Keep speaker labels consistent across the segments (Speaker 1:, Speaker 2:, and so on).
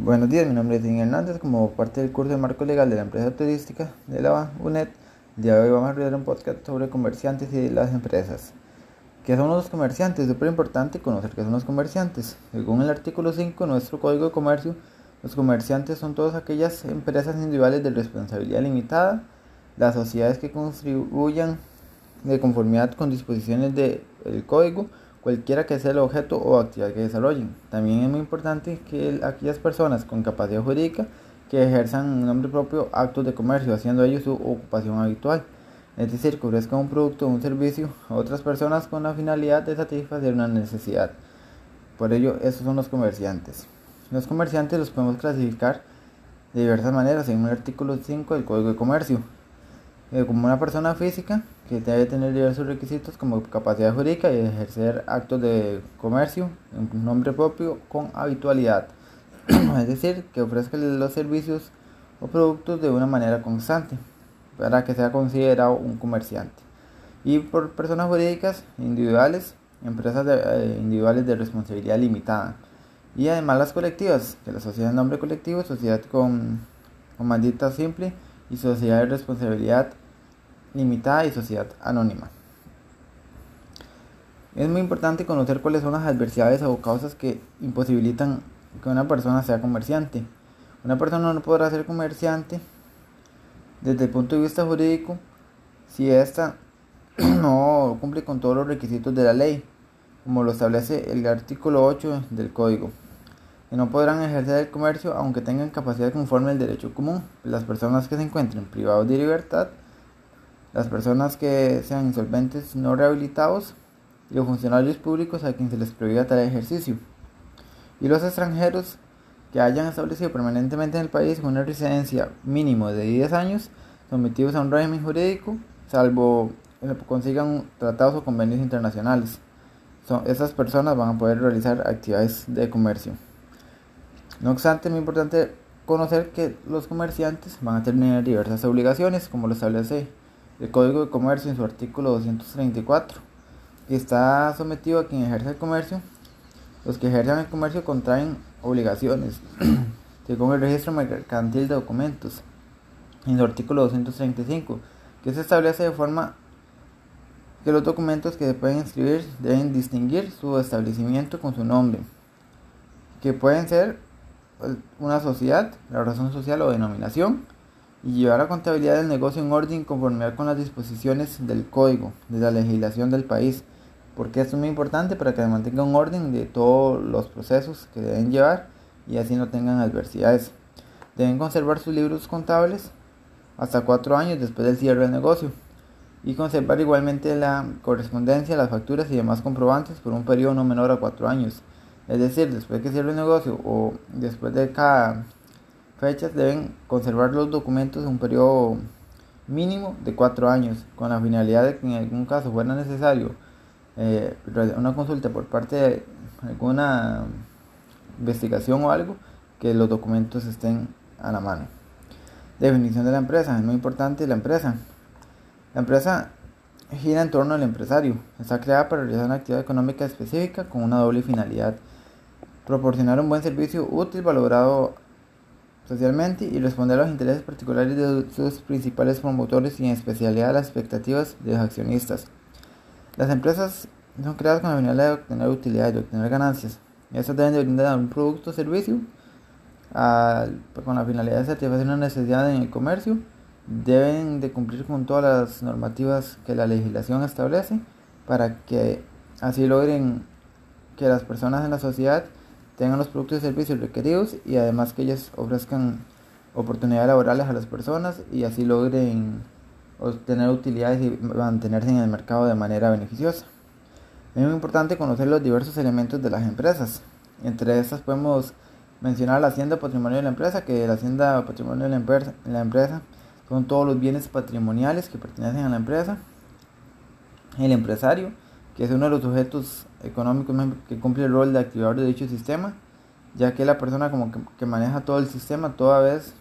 Speaker 1: Buenos días, mi nombre es Dean Hernández. Como parte del curso de marco legal de la empresa turística de la UNED, el día de hoy vamos a realizar un podcast sobre comerciantes y las empresas. ¿Qué son los comerciantes? Es súper importante conocer qué son los comerciantes. Según el artículo 5 de nuestro Código de Comercio, los comerciantes son todas aquellas empresas individuales de responsabilidad limitada, las sociedades que contribuyan de conformidad con disposiciones del código cualquiera que sea el objeto o actividad que desarrollen. También es muy importante que aquellas personas con capacidad jurídica que ejerzan en nombre propio actos de comercio, haciendo ellos su ocupación habitual. Es decir, que ofrezcan un producto o un servicio a otras personas con la finalidad de satisfacer una necesidad. Por ello, esos son los comerciantes. Los comerciantes los podemos clasificar de diversas maneras según el artículo 5 del Código de Comercio. Eh, como una persona física que debe tener diversos requisitos como capacidad jurídica y ejercer actos de comercio en nombre propio con habitualidad. es decir, que ofrezca los servicios o productos de una manera constante para que sea considerado un comerciante. Y por personas jurídicas individuales, empresas eh, individuales de responsabilidad limitada. Y además las colectivas, que la sociedad de nombre colectivo, sociedad con, con simple y sociedad de responsabilidad limitada y sociedad anónima. Es muy importante conocer cuáles son las adversidades o causas que imposibilitan que una persona sea comerciante. Una persona no podrá ser comerciante desde el punto de vista jurídico si ésta no cumple con todos los requisitos de la ley, como lo establece el artículo 8 del Código. Que no podrán ejercer el comercio aunque tengan capacidad conforme al derecho común. Las personas que se encuentren privados de libertad las personas que sean insolventes no rehabilitados y los funcionarios públicos a quienes se les prohíba tal ejercicio. Y los extranjeros que hayan establecido permanentemente en el país una residencia mínimo de 10 años, sometidos a un régimen jurídico, salvo que consigan tratados o convenios internacionales. Son, esas personas van a poder realizar actividades de comercio. No obstante, es muy importante conocer que los comerciantes van a tener diversas obligaciones, como lo establece el Código de Comercio en su artículo 234, que está sometido a quien ejerce el comercio. Los que ejercen el comercio contraen obligaciones, según el registro mercantil de documentos, en su artículo 235, que se establece de forma que los documentos que se pueden inscribir deben distinguir su establecimiento con su nombre, que pueden ser una sociedad, la razón social o denominación, y llevar la contabilidad del negocio en orden conforme con las disposiciones del código, de la legislación del país, porque es muy importante para que mantenga un orden de todos los procesos que deben llevar y así no tengan adversidades. Deben conservar sus libros contables hasta cuatro años después del cierre del negocio y conservar igualmente la correspondencia, las facturas y demás comprobantes por un periodo no menor a cuatro años. Es decir, después que cierre el negocio o después de cada fechas deben conservar los documentos en un periodo mínimo de cuatro años, con la finalidad de que en algún caso fuera necesario eh, una consulta por parte de alguna investigación o algo, que los documentos estén a la mano. Definición de la empresa, es muy importante la empresa. La empresa gira en torno al empresario, está creada para realizar una actividad económica específica con una doble finalidad, proporcionar un buen servicio útil valorado socialmente y responder a los intereses particulares de sus principales promotores y en especialidad a las expectativas de los accionistas. Las empresas son creadas con la finalidad de obtener utilidades, de obtener ganancias. Estas deben de brindar un producto o servicio con la finalidad de satisfacer una necesidad en el comercio. Deben de cumplir con todas las normativas que la legislación establece para que así logren que las personas en la sociedad tengan los productos y servicios requeridos y además que ellas ofrezcan oportunidades laborales a las personas y así logren obtener utilidades y mantenerse en el mercado de manera beneficiosa. Es muy importante conocer los diversos elementos de las empresas. Entre estas podemos mencionar la hacienda patrimonio de la empresa, que la hacienda patrimonio de la empresa, la empresa son todos los bienes patrimoniales que pertenecen a la empresa. El empresario, que es uno de los sujetos económicos que cumple el rol de activador de dicho sistema, ya que es la persona como que, maneja todo el sistema, toda vez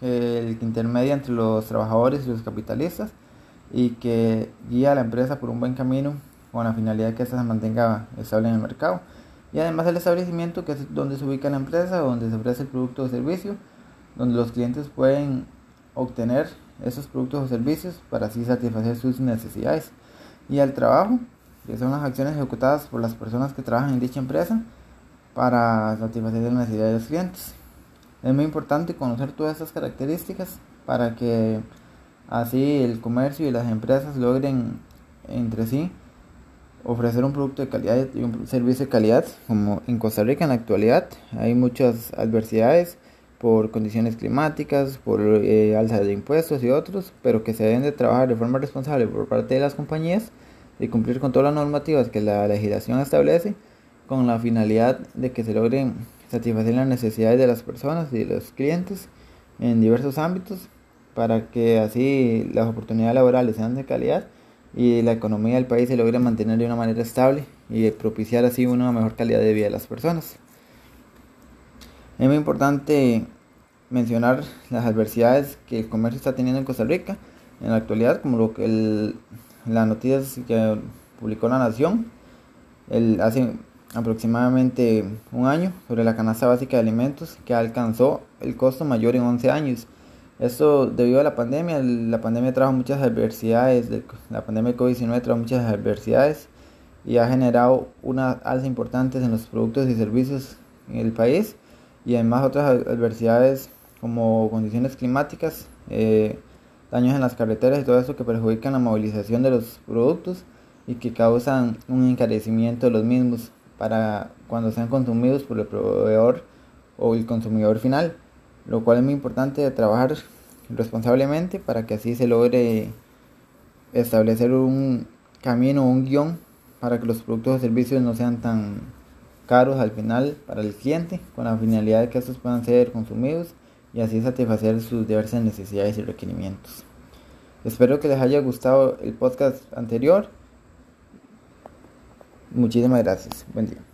Speaker 1: que el que intermedia entre los trabajadores y los capitalistas y que guía a la empresa por un buen camino con la finalidad de que ésta se mantenga estable en el mercado. y además el establecimiento que es donde se ubica la empresa, donde se ofrece el producto o servicio, donde los clientes pueden obtener esos productos o servicios para así satisfacer sus necesidades. Y al trabajo, que son las acciones ejecutadas por las personas que trabajan en dicha empresa para satisfacer las necesidades de los clientes. Es muy importante conocer todas estas características para que así el comercio y las empresas logren entre sí ofrecer un producto de calidad y un servicio de calidad, como en Costa Rica en la actualidad hay muchas adversidades por condiciones climáticas, por eh, alza de impuestos y otros, pero que se deben de trabajar de forma responsable por parte de las compañías y cumplir con todas las normativas que la legislación establece con la finalidad de que se logren satisfacer las necesidades de las personas y de los clientes en diversos ámbitos para que así las oportunidades laborales sean de calidad y la economía del país se logre mantener de una manera estable y propiciar así una mejor calidad de vida de las personas. Es muy importante mencionar las adversidades que el comercio está teniendo en Costa Rica en la actualidad, como lo que el, la noticia que publicó La Nación el, hace aproximadamente un año sobre la canasta básica de alimentos que alcanzó el costo mayor en 11 años. Esto debido a la pandemia, la pandemia trajo muchas adversidades, la pandemia de COVID-19 trajo muchas adversidades y ha generado una alza importante en los productos y servicios en el país y además otras adversidades como condiciones climáticas, eh, daños en las carreteras y todo eso que perjudican la movilización de los productos y que causan un encarecimiento de los mismos para cuando sean consumidos por el proveedor o el consumidor final lo cual es muy importante trabajar responsablemente para que así se logre establecer un camino, un guion para que los productos o servicios no sean tan caros al final para el cliente, con la finalidad de que estos puedan ser consumidos y así satisfacer sus diversas necesidades y requerimientos. Espero que les haya gustado el podcast anterior. Muchísimas gracias. Buen día.